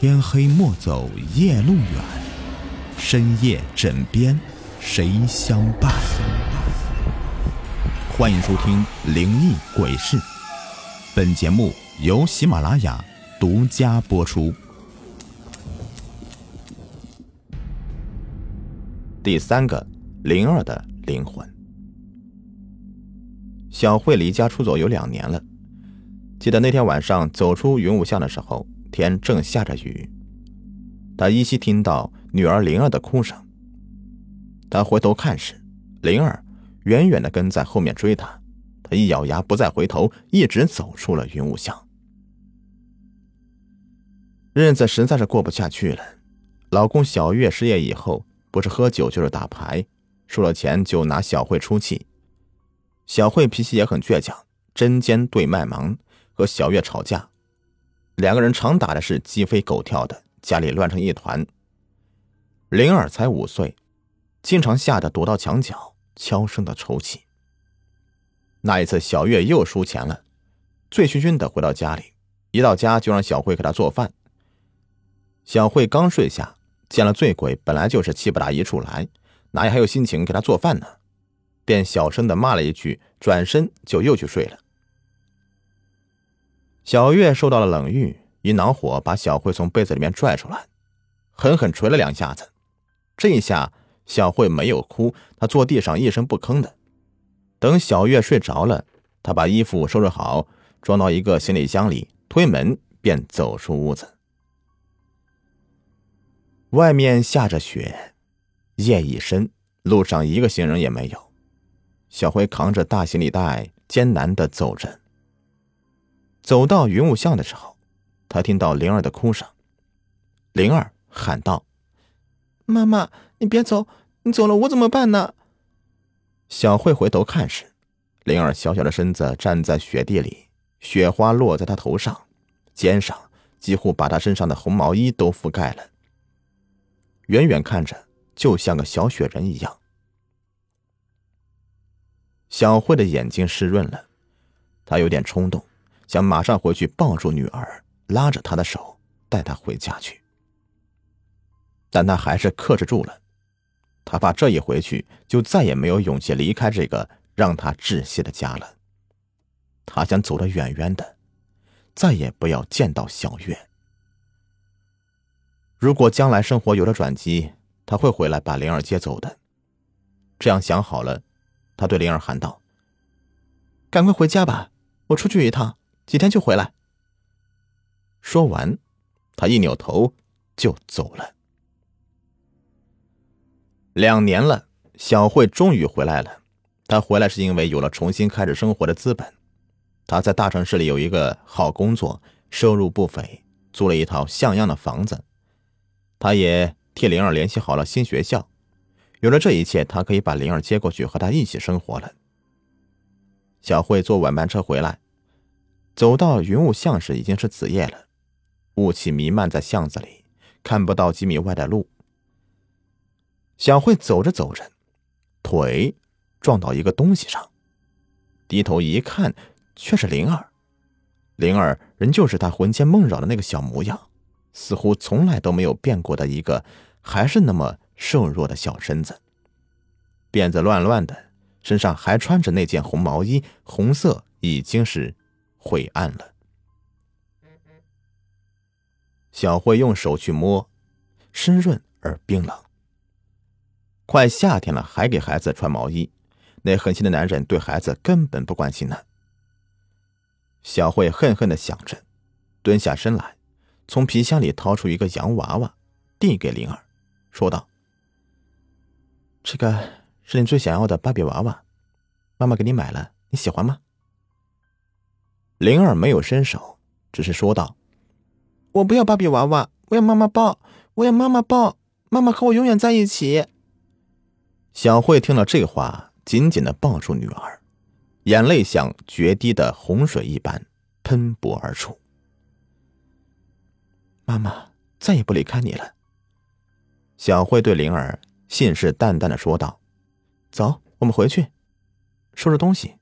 天黑莫走夜路远，深夜枕边谁相伴？欢迎收听《灵异鬼事》，本节目由喜马拉雅独家播出。第三个灵儿的灵魂。小慧离家出走有两年了，记得那天晚上走出云雾巷的时候。天正下着雨，他依稀听到女儿灵儿的哭声。他回头看时，灵儿远远的跟在后面追他。他一咬牙，不再回头，一直走出了云雾巷。日子实在是过不下去了。老公小月失业以后，不是喝酒就是打牌，输了钱就拿小慧出气。小慧脾气也很倔强，针尖对麦芒，和小月吵架。两个人常打的是鸡飞狗跳的，家里乱成一团。灵儿才五岁，经常吓得躲到墙角，悄声的抽泣。那一次，小月又输钱了，醉醺醺的回到家里，一到家就让小慧给他做饭。小慧刚睡下，见了醉鬼，本来就是气不打一处来，哪里还有心情给他做饭呢？便小声的骂了一句，转身就又去睡了。小月受到了冷遇，一恼火把小慧从被子里面拽出来，狠狠捶了两下子。这一下小慧没有哭，她坐地上一声不吭的。等小月睡着了，她把衣服收拾好，装到一个行李箱里，推门便走出屋子。外面下着雪，夜已深，路上一个行人也没有。小慧扛着大行李袋，艰难的走着。走到云雾巷的时候，他听到灵儿的哭声。灵儿喊道：“妈妈，你别走，你走了我怎么办呢？”小慧回头看时，灵儿小小的身子站在雪地里，雪花落在她头上、肩上，几乎把她身上的红毛衣都覆盖了。远远看着，就像个小雪人一样。小慧的眼睛湿润了，她有点冲动。想马上回去抱住女儿，拉着她的手带她回家去，但他还是克制住了，他怕这一回去就再也没有勇气离开这个让他窒息的家了。他想走得远远的，再也不要见到小月。如果将来生活有了转机，他会回来把灵儿接走的。这样想好了，他对灵儿喊道：“赶快回家吧，我出去一趟。”几天就回来。说完，他一扭头就走了。两年了，小慧终于回来了。她回来是因为有了重新开始生活的资本。她在大城市里有一个好工作，收入不菲，租了一套像样的房子。她也替灵儿联系好了新学校。有了这一切，她可以把灵儿接过去和她一起生活了。小慧坐晚班车回来。走到云雾巷时，已经是子夜了，雾气弥漫在巷子里，看不到几米外的路。小慧走着走着，腿撞到一个东西上，低头一看，却是灵儿。灵儿仍旧是她魂牵梦绕的那个小模样，似乎从来都没有变过的一个，还是那么瘦弱的小身子，辫子乱乱的，身上还穿着那件红毛衣，红色已经是。晦暗了。小慧用手去摸，湿润而冰冷。快夏天了，还给孩子穿毛衣，那狠心的男人对孩子根本不关心呢。小慧恨恨的想着，蹲下身来，从皮箱里掏出一个洋娃娃，递给灵儿，说道：“这个是你最想要的芭比娃娃，妈妈给你买了，你喜欢吗？”灵儿没有伸手，只是说道：“我不要芭比娃娃，我要妈妈抱，我要妈妈抱，妈妈和我永远在一起。”小慧听了这话，紧紧的抱住女儿，眼泪像决堤的洪水一般喷薄而出。妈妈再也不离开你了。”小慧对灵儿信誓旦旦的说道：“走，我们回去，收拾东西，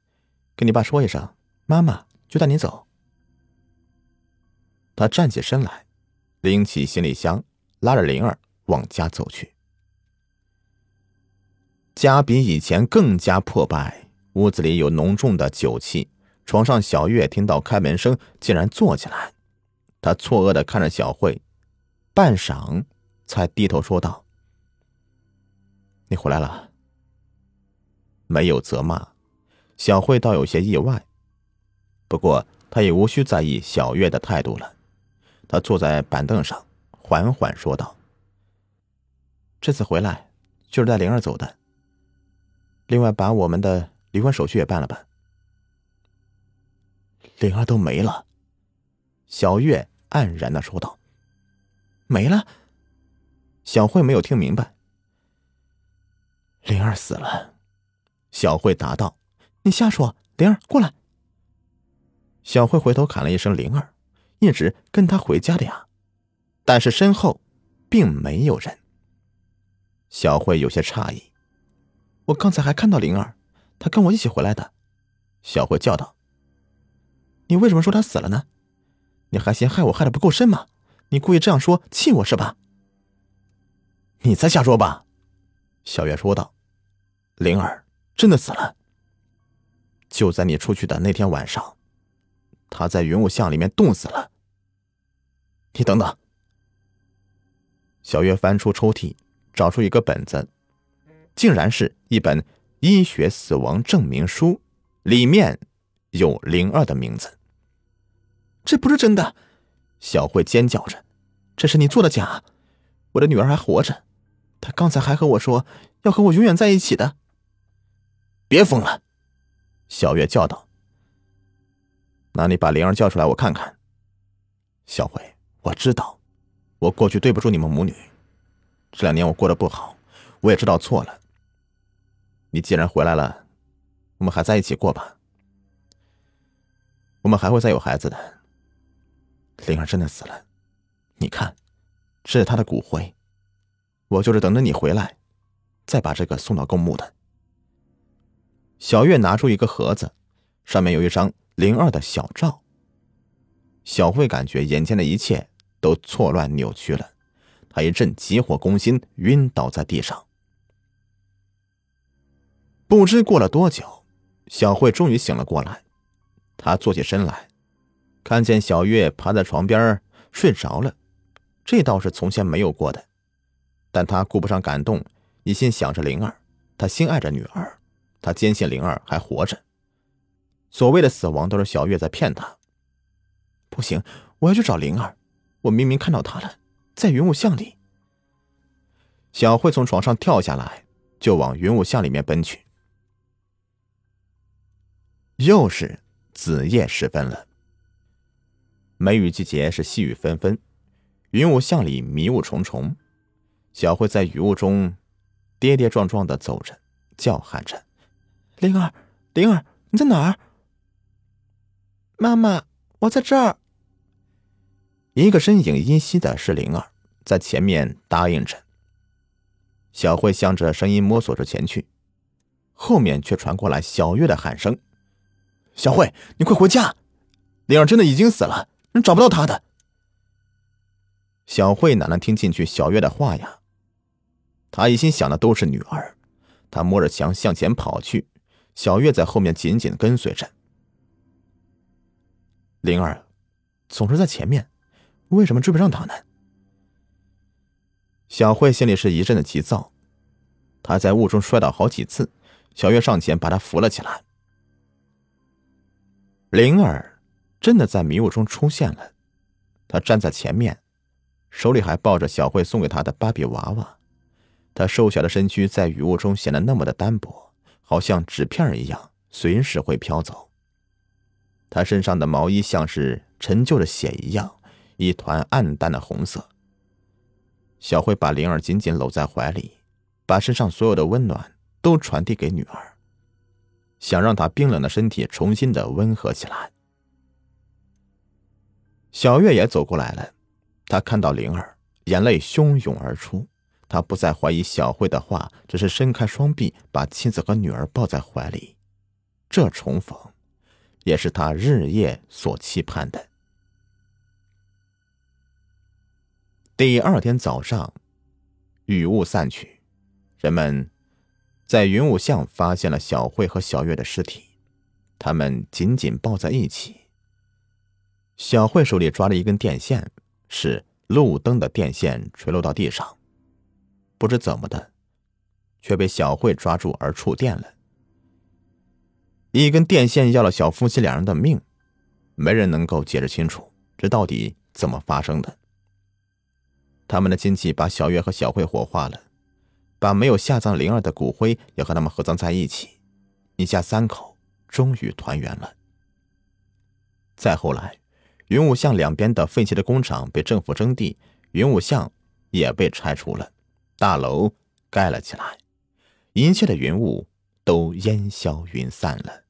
跟你爸说一声，妈妈。”就带你走。他站起身来，拎起行李箱，拉着灵儿往家走去。家比以前更加破败，屋子里有浓重的酒气。床上，小月听到开门声，竟然坐起来。她错愕的看着小慧，半晌，才低头说道：“你回来了。”没有责骂，小慧倒有些意外。不过，他也无需在意小月的态度了。他坐在板凳上，缓缓说道：“这次回来就是带灵儿走的。另外，把我们的离婚手续也办了办。”灵儿都没了，小月黯然的说道：“没了。”小慧没有听明白。灵儿死了，小慧答道：“你瞎说！灵儿过来。”小慧回头喊了一声：“灵儿，一直跟他回家的呀。”但是身后并没有人。小慧有些诧异：“我刚才还看到灵儿，她跟我一起回来的。”小慧叫道。你为什么说他死了呢？你还嫌害我害的不够深吗？你故意这样说气我是吧？你再瞎说吧！小月说道：“灵儿真的死了，就在你出去的那天晚上，他在云雾巷里面冻死了。”你等等！小月翻出抽屉，找出一个本子，竟然是一本医学死亡证明书，里面有灵儿的名字。这不是真的！小慧尖叫着：“这是你做的假！我的女儿还活着，她刚才还和我说要和我永远在一起的。”别疯了！小月叫道：“那你把灵儿叫出来，我看看。”小慧，我知道，我过去对不住你们母女。这两年我过得不好，我也知道错了。你既然回来了，我们还在一起过吧。我们还会再有孩子的。灵儿真的死了，你看，这是她的骨灰，我就是等着你回来，再把这个送到公墓的。小月拿出一个盒子，上面有一张灵儿的小赵。小慧感觉眼前的一切都错乱扭曲了，她一阵急火攻心，晕倒在地上。不知过了多久，小慧终于醒了过来，她坐起身来。看见小月趴在床边睡着了，这倒是从前没有过的。但她顾不上感动，一心想着灵儿。她心爱着女儿，她坚信灵儿还活着。所谓的死亡都是小月在骗他。不行，我要去找灵儿。我明明看到她了，在云雾巷里。小慧从床上跳下来，就往云雾巷里面奔去。又是子夜时分了。梅雨季节是细雨纷纷，云雾巷里迷雾重重。小慧在雨雾中跌跌撞撞的走着，叫喊着：“灵儿，灵儿，你在哪儿？”“妈妈，我在这儿。”一个身影依稀的是灵儿，在前面答应着。小慧向着声音摸索着前去，后面却传过来小月的喊声：“小慧，你快回家！灵儿真的已经死了。”找不到她的，小慧哪能听进去小月的话呀？她一心想的都是女儿，她摸着墙向前跑去，小月在后面紧紧跟随着。灵儿总是在前面，为什么追不上她呢？小慧心里是一阵的急躁，她在雾中摔倒好几次，小月上前把她扶了起来。灵儿。真的在迷雾中出现了，她站在前面，手里还抱着小慧送给她的芭比娃娃。她瘦小的身躯在雨雾中显得那么的单薄，好像纸片一样，随时会飘走。他身上的毛衣像是陈旧的血一样，一团暗淡的红色。小慧把灵儿紧紧搂在怀里，把身上所有的温暖都传递给女儿，想让她冰冷的身体重新的温和起来。小月也走过来了，她看到灵儿，眼泪汹涌而出。她不再怀疑小慧的话，只是伸开双臂，把妻子和女儿抱在怀里。这重逢，也是他日夜所期盼的。第二天早上，雨雾散去，人们在云雾巷发现了小慧和小月的尸体，他们紧紧抱在一起。小慧手里抓着一根电线，是路灯的电线，垂落到地上，不知怎么的，却被小慧抓住而触电了。一根电线要了小夫妻两人的命，没人能够解释清楚这到底怎么发生的。他们的亲戚把小月和小慧火化了，把没有下葬灵儿的骨灰也和他们合葬在一起，一家三口终于团圆了。再后来，云雾巷两边的废弃的工厂被政府征地，云雾巷也被拆除了，大楼盖了起来，一切的云雾都烟消云散了。